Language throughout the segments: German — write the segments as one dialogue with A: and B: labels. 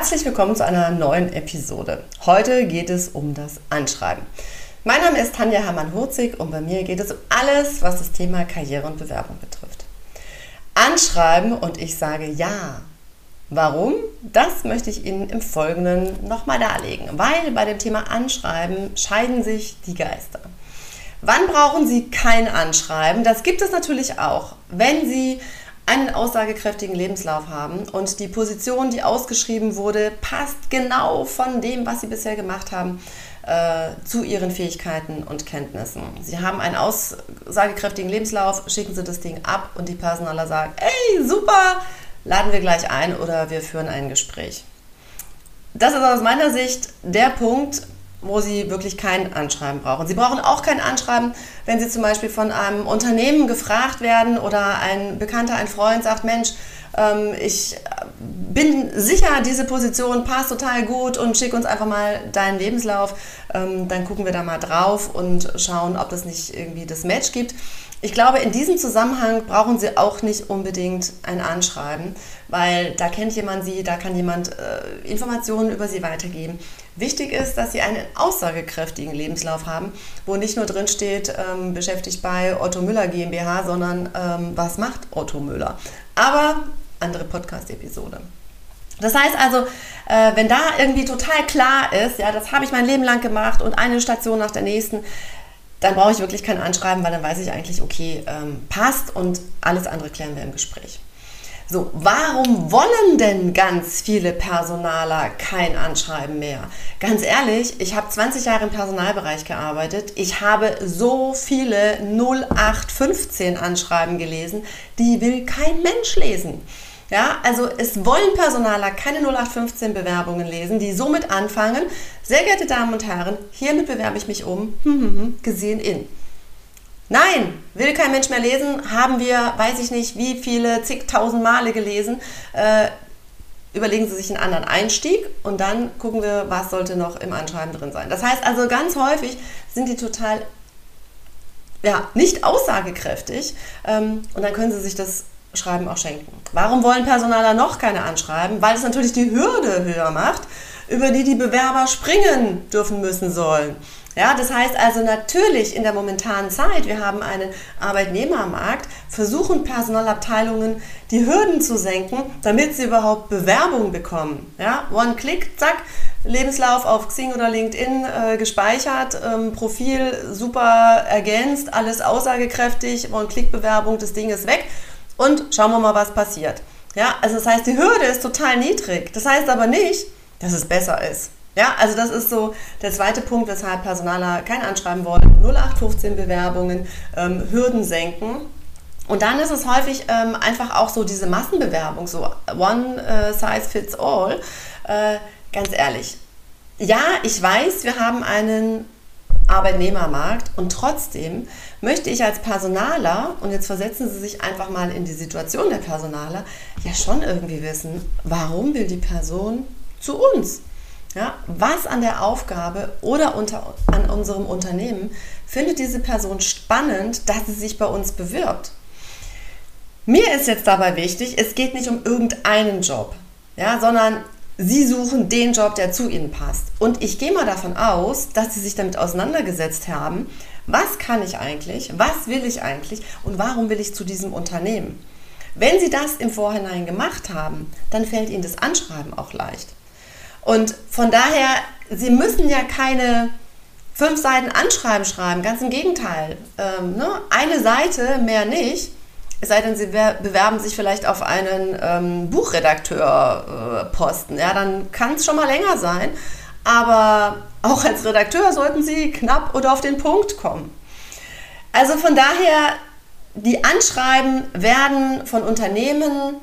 A: Herzlich willkommen zu einer neuen Episode. Heute geht es um das Anschreiben. Mein Name ist Tanja Hermann-Hurzig und bei mir geht es um alles, was das Thema Karriere und Bewerbung betrifft. Anschreiben und ich sage ja. Warum? Das möchte ich Ihnen im Folgenden nochmal darlegen, weil bei dem Thema Anschreiben scheiden sich die Geister. Wann brauchen Sie kein Anschreiben? Das gibt es natürlich auch, wenn Sie einen aussagekräftigen Lebenslauf haben und die Position, die ausgeschrieben wurde, passt genau von dem, was Sie bisher gemacht haben, äh, zu Ihren Fähigkeiten und Kenntnissen. Sie haben einen aussagekräftigen Lebenslauf, schicken Sie das Ding ab und die Personaler sagen, ey, super, laden wir gleich ein oder wir führen ein Gespräch. Das ist aus meiner Sicht der Punkt, wo Sie wirklich kein Anschreiben brauchen. Sie brauchen auch kein Anschreiben, wenn Sie zum Beispiel von einem Unternehmen gefragt werden oder ein Bekannter, ein Freund sagt, Mensch, ich bin sicher, diese Position passt total gut und schick uns einfach mal deinen Lebenslauf. Ähm, dann gucken wir da mal drauf und schauen, ob es nicht irgendwie das Match gibt. Ich glaube, in diesem Zusammenhang brauchen Sie auch nicht unbedingt ein Anschreiben, weil da kennt jemand Sie, da kann jemand äh, Informationen über Sie weitergeben. Wichtig ist, dass Sie einen aussagekräftigen Lebenslauf haben, wo nicht nur drin steht, ähm, beschäftigt bei Otto Müller GmbH, sondern ähm, was macht Otto Müller. Aber andere Podcast-Episode. Das heißt also, äh, wenn da irgendwie total klar ist, ja, das habe ich mein Leben lang gemacht und eine Station nach der nächsten, dann brauche ich wirklich kein Anschreiben, weil dann weiß ich eigentlich, okay, ähm, passt und alles andere klären wir im Gespräch. So, warum wollen denn ganz viele Personaler kein Anschreiben mehr? Ganz ehrlich, ich habe 20 Jahre im Personalbereich gearbeitet. Ich habe so viele 0815 Anschreiben gelesen, die will kein Mensch lesen. Ja, also es wollen Personaler keine 0815 Bewerbungen lesen, die somit anfangen. Sehr geehrte Damen und Herren, hiermit bewerbe ich mich um, hm, hm, hm, gesehen in. Nein, will kein Mensch mehr lesen, haben wir, weiß ich nicht, wie viele zigtausend Male gelesen. Äh, überlegen Sie sich einen anderen Einstieg und dann gucken wir, was sollte noch im Anschreiben drin sein. Das heißt also, ganz häufig sind die total ja, nicht aussagekräftig ähm, und dann können Sie sich das Schreiben auch schenken. Warum wollen Personaler noch keine anschreiben? Weil es natürlich die Hürde höher macht, über die die Bewerber springen dürfen müssen sollen. Ja, das heißt also natürlich in der momentanen Zeit, wir haben einen Arbeitnehmermarkt, versuchen Personalabteilungen die Hürden zu senken, damit sie überhaupt Bewerbungen bekommen. Ja, One-Click, zack, Lebenslauf auf Xing oder LinkedIn äh, gespeichert, ähm, Profil super ergänzt, alles aussagekräftig, One-Click-Bewerbung, das Ding ist weg und schauen wir mal, was passiert. Ja, also das heißt, die Hürde ist total niedrig. Das heißt aber nicht, dass es besser ist. Ja, also das ist so der zweite Punkt, weshalb Personaler kein Anschreiben wollen. 0815 Bewerbungen, ähm, Hürden senken. Und dann ist es häufig ähm, einfach auch so diese Massenbewerbung, so one uh, size fits all. Äh, ganz ehrlich, ja, ich weiß, wir haben einen Arbeitnehmermarkt und trotzdem möchte ich als Personaler, und jetzt versetzen Sie sich einfach mal in die Situation der Personaler, ja schon irgendwie wissen, warum will die Person zu uns? Ja, was an der Aufgabe oder unter, an unserem Unternehmen findet diese Person spannend, dass sie sich bei uns bewirbt? Mir ist jetzt dabei wichtig, es geht nicht um irgendeinen Job, ja, sondern Sie suchen den Job, der zu Ihnen passt. Und ich gehe mal davon aus, dass Sie sich damit auseinandergesetzt haben, was kann ich eigentlich, was will ich eigentlich und warum will ich zu diesem Unternehmen. Wenn Sie das im Vorhinein gemacht haben, dann fällt Ihnen das Anschreiben auch leicht. Und von daher, Sie müssen ja keine fünf Seiten Anschreiben schreiben, ganz im Gegenteil. Ähm, ne? Eine Seite, mehr nicht. Es sei denn, Sie bewerben sich vielleicht auf einen ähm, Buchredakteur-Posten. Äh, ja, dann kann es schon mal länger sein. Aber auch als Redakteur sollten Sie knapp oder auf den Punkt kommen. Also von daher, die Anschreiben werden von Unternehmen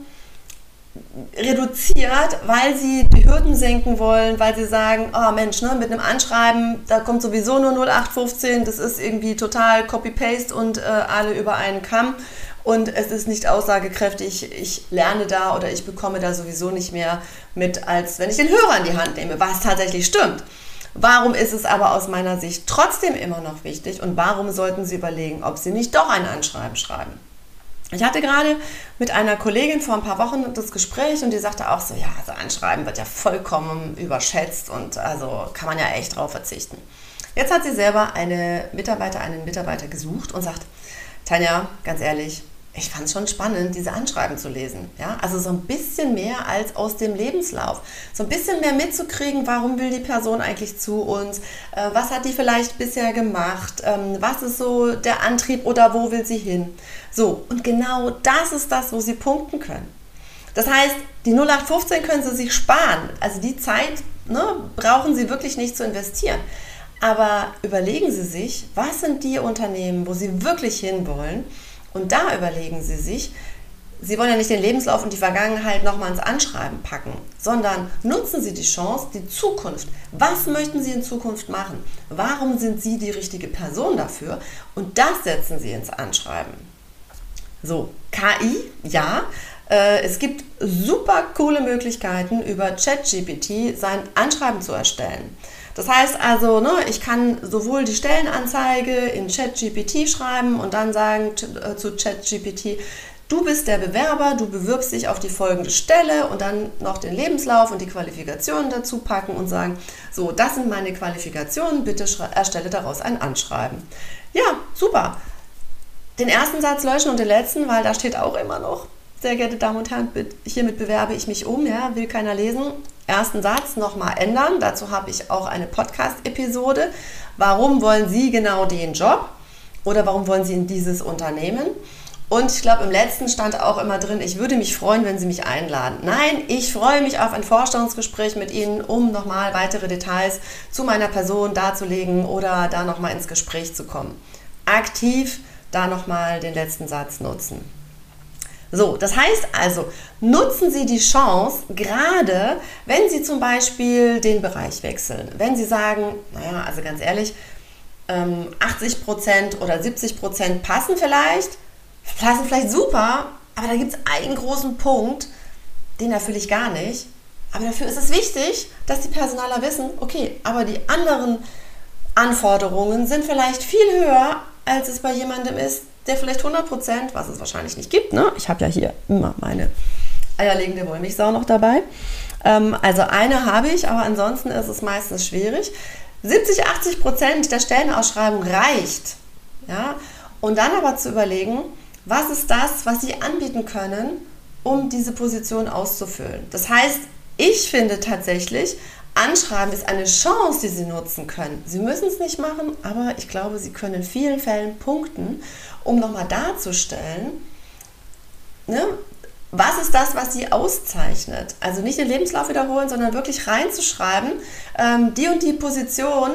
A: reduziert, weil sie die Hürden senken wollen, weil sie sagen, oh Mensch, ne, mit einem Anschreiben, da kommt sowieso nur 0815, das ist irgendwie total Copy-Paste und äh, alle über einen Kamm und es ist nicht aussagekräftig, ich lerne da oder ich bekomme da sowieso nicht mehr mit, als wenn ich den Hörer in die Hand nehme, was tatsächlich stimmt. Warum ist es aber aus meiner Sicht trotzdem immer noch wichtig und warum sollten Sie überlegen, ob Sie nicht doch ein Anschreiben schreiben? Ich hatte gerade mit einer Kollegin vor ein paar Wochen das Gespräch und die sagte auch so, ja, also Anschreiben wird ja vollkommen überschätzt und also kann man ja echt drauf verzichten. Jetzt hat sie selber eine Mitarbeiter, einen Mitarbeiter gesucht und sagt, Tanja, ganz ehrlich, ich fand es schon spannend, diese Anschreiben zu lesen. Ja? Also so ein bisschen mehr als aus dem Lebenslauf. So ein bisschen mehr mitzukriegen, warum will die Person eigentlich zu uns? Äh, was hat die vielleicht bisher gemacht? Ähm, was ist so der Antrieb oder wo will sie hin? So, und genau das ist das, wo sie punkten können. Das heißt, die 0815 können sie sich sparen. Also die Zeit ne, brauchen sie wirklich nicht zu investieren. Aber überlegen Sie sich, was sind die Unternehmen, wo Sie wirklich hinwollen? Und da überlegen Sie sich, Sie wollen ja nicht den Lebenslauf und die Vergangenheit nochmal ins Anschreiben packen, sondern nutzen Sie die Chance, die Zukunft. Was möchten Sie in Zukunft machen? Warum sind Sie die richtige Person dafür? Und das setzen Sie ins Anschreiben. So, KI, ja. Äh, es gibt super coole Möglichkeiten, über ChatGPT sein Anschreiben zu erstellen. Das heißt also, ne, ich kann sowohl die Stellenanzeige in ChatGPT schreiben und dann sagen äh, zu ChatGPT, du bist der Bewerber, du bewirbst dich auf die folgende Stelle und dann noch den Lebenslauf und die Qualifikationen dazu packen und sagen, so, das sind meine Qualifikationen, bitte erstelle daraus ein Anschreiben. Ja, super. Den ersten Satz löschen und den letzten, weil da steht auch immer noch, sehr geehrte Damen und Herren, hiermit bewerbe ich mich um, ja, will keiner lesen ersten Satz nochmal ändern. Dazu habe ich auch eine Podcast-Episode. Warum wollen Sie genau den Job? Oder warum wollen Sie in dieses Unternehmen? Und ich glaube, im letzten stand auch immer drin, ich würde mich freuen, wenn Sie mich einladen. Nein, ich freue mich auf ein Vorstellungsgespräch mit Ihnen, um nochmal weitere Details zu meiner Person darzulegen oder da nochmal ins Gespräch zu kommen. Aktiv da nochmal den letzten Satz nutzen. So, das heißt also, nutzen Sie die Chance, gerade wenn Sie zum Beispiel den Bereich wechseln. Wenn Sie sagen, naja, also ganz ehrlich, 80% ähm, oder 70% passen vielleicht, passen vielleicht super, aber da gibt es einen großen Punkt, den erfülle ich gar nicht. Aber dafür ist es wichtig, dass die Personaler wissen, okay, aber die anderen Anforderungen sind vielleicht viel höher, als es bei jemandem ist, der vielleicht 100 Prozent, was es wahrscheinlich nicht gibt, ne? ich habe ja hier immer meine eierlegende Wollmilchsau noch dabei. Ähm, also eine habe ich, aber ansonsten ist es meistens schwierig. 70, 80 Prozent der Stellenausschreibung reicht. Ja? Und dann aber zu überlegen, was ist das, was Sie anbieten können, um diese Position auszufüllen. Das heißt, ich finde tatsächlich, Anschreiben ist eine Chance, die Sie nutzen können. Sie müssen es nicht machen, aber ich glaube, Sie können in vielen Fällen punkten, um nochmal darzustellen, ne, was ist das, was Sie auszeichnet. Also nicht den Lebenslauf wiederholen, sondern wirklich reinzuschreiben, ähm, die und die Position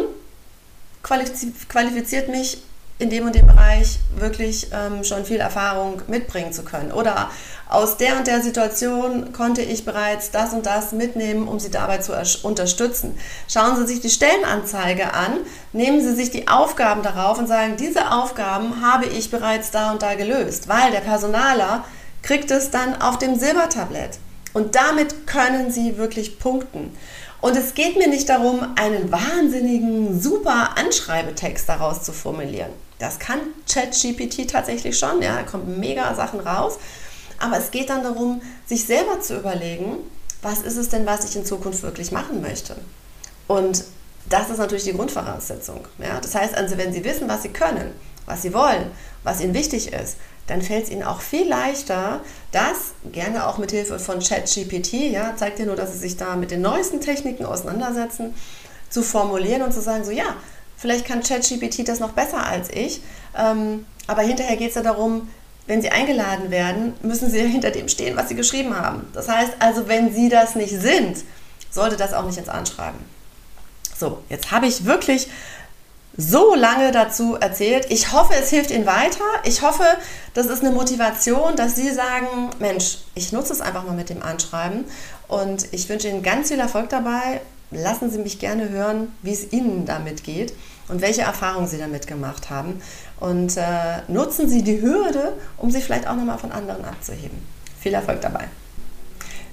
A: qualifiziert mich in dem und dem Bereich wirklich ähm, schon viel Erfahrung mitbringen zu können. Oder aus der und der Situation konnte ich bereits das und das mitnehmen, um Sie dabei zu unterstützen. Schauen Sie sich die Stellenanzeige an, nehmen Sie sich die Aufgaben darauf und sagen, diese Aufgaben habe ich bereits da und da gelöst, weil der Personaler kriegt es dann auf dem Silbertablett. Und damit können Sie wirklich punkten. Und es geht mir nicht darum, einen wahnsinnigen, super Anschreibetext daraus zu formulieren. Das kann ChatGPT tatsächlich schon, ja, da kommen mega Sachen raus. Aber es geht dann darum, sich selber zu überlegen, was ist es denn, was ich in Zukunft wirklich machen möchte. Und das ist natürlich die Grundvoraussetzung. Ja? Das heißt also, wenn Sie wissen, was Sie können, was Sie wollen, was Ihnen wichtig ist, dann fällt es Ihnen auch viel leichter, das gerne auch mit Hilfe von ChatGPT, ja, zeigt ja nur, dass Sie sich da mit den neuesten Techniken auseinandersetzen, zu formulieren und zu sagen, so ja, Vielleicht kann ChatGPT das noch besser als ich. Ähm, aber hinterher geht es ja darum, wenn Sie eingeladen werden, müssen Sie hinter dem stehen, was Sie geschrieben haben. Das heißt also, wenn Sie das nicht sind, sollte das auch nicht ins Anschreiben. So, jetzt habe ich wirklich so lange dazu erzählt. Ich hoffe, es hilft Ihnen weiter. Ich hoffe, das ist eine Motivation, dass Sie sagen, Mensch, ich nutze es einfach mal mit dem Anschreiben und ich wünsche Ihnen ganz viel Erfolg dabei. Lassen Sie mich gerne hören, wie es Ihnen damit geht und welche Erfahrungen Sie damit gemacht haben. Und äh, nutzen Sie die Hürde, um sich vielleicht auch nochmal von anderen abzuheben. Viel Erfolg dabei.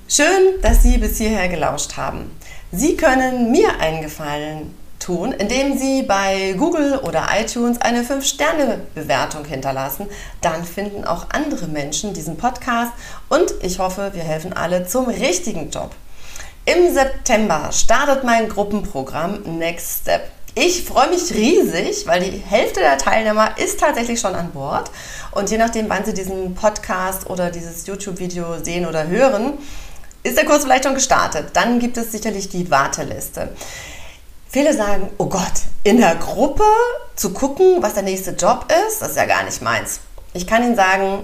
A: Schön, dass Sie bis hierher gelauscht haben. Sie können mir einen Gefallen tun, indem Sie bei Google oder iTunes eine 5-Sterne-Bewertung hinterlassen. Dann finden auch andere Menschen diesen Podcast und ich hoffe, wir helfen alle zum richtigen Job. Im September startet mein Gruppenprogramm Next Step. Ich freue mich riesig, weil die Hälfte der Teilnehmer ist tatsächlich schon an Bord. Und je nachdem, wann Sie diesen Podcast oder dieses YouTube-Video sehen oder hören, ist der Kurs vielleicht schon gestartet. Dann gibt es sicherlich die Warteliste. Viele sagen, oh Gott, in der Gruppe zu gucken, was der nächste Job ist, das ist ja gar nicht meins. Ich kann Ihnen sagen,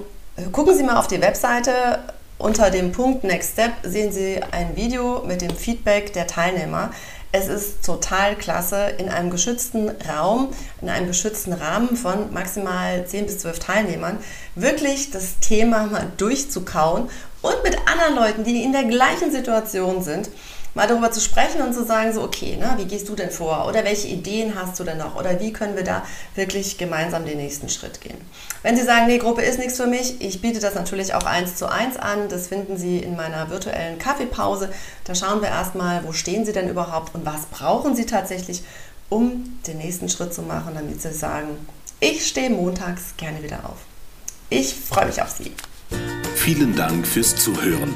A: gucken Sie mal auf die Webseite. Unter dem Punkt Next Step sehen Sie ein Video mit dem Feedback der Teilnehmer. Es ist total klasse, in einem geschützten Raum, in einem geschützten Rahmen von maximal 10 bis 12 Teilnehmern, wirklich das Thema mal durchzukauen und mit anderen Leuten, die in der gleichen Situation sind, mal darüber zu sprechen und zu sagen, so, okay, ne, wie gehst du denn vor? Oder welche Ideen hast du denn noch? Oder wie können wir da wirklich gemeinsam den nächsten Schritt gehen? Wenn Sie sagen, nee, Gruppe ist nichts für mich, ich biete das natürlich auch eins zu eins an. Das finden Sie in meiner virtuellen Kaffeepause. Da schauen wir erstmal, wo stehen Sie denn überhaupt und was brauchen Sie tatsächlich, um den nächsten Schritt zu machen, damit Sie sagen, ich stehe montags gerne wieder auf. Ich freue mich auf Sie.
B: Vielen Dank fürs Zuhören.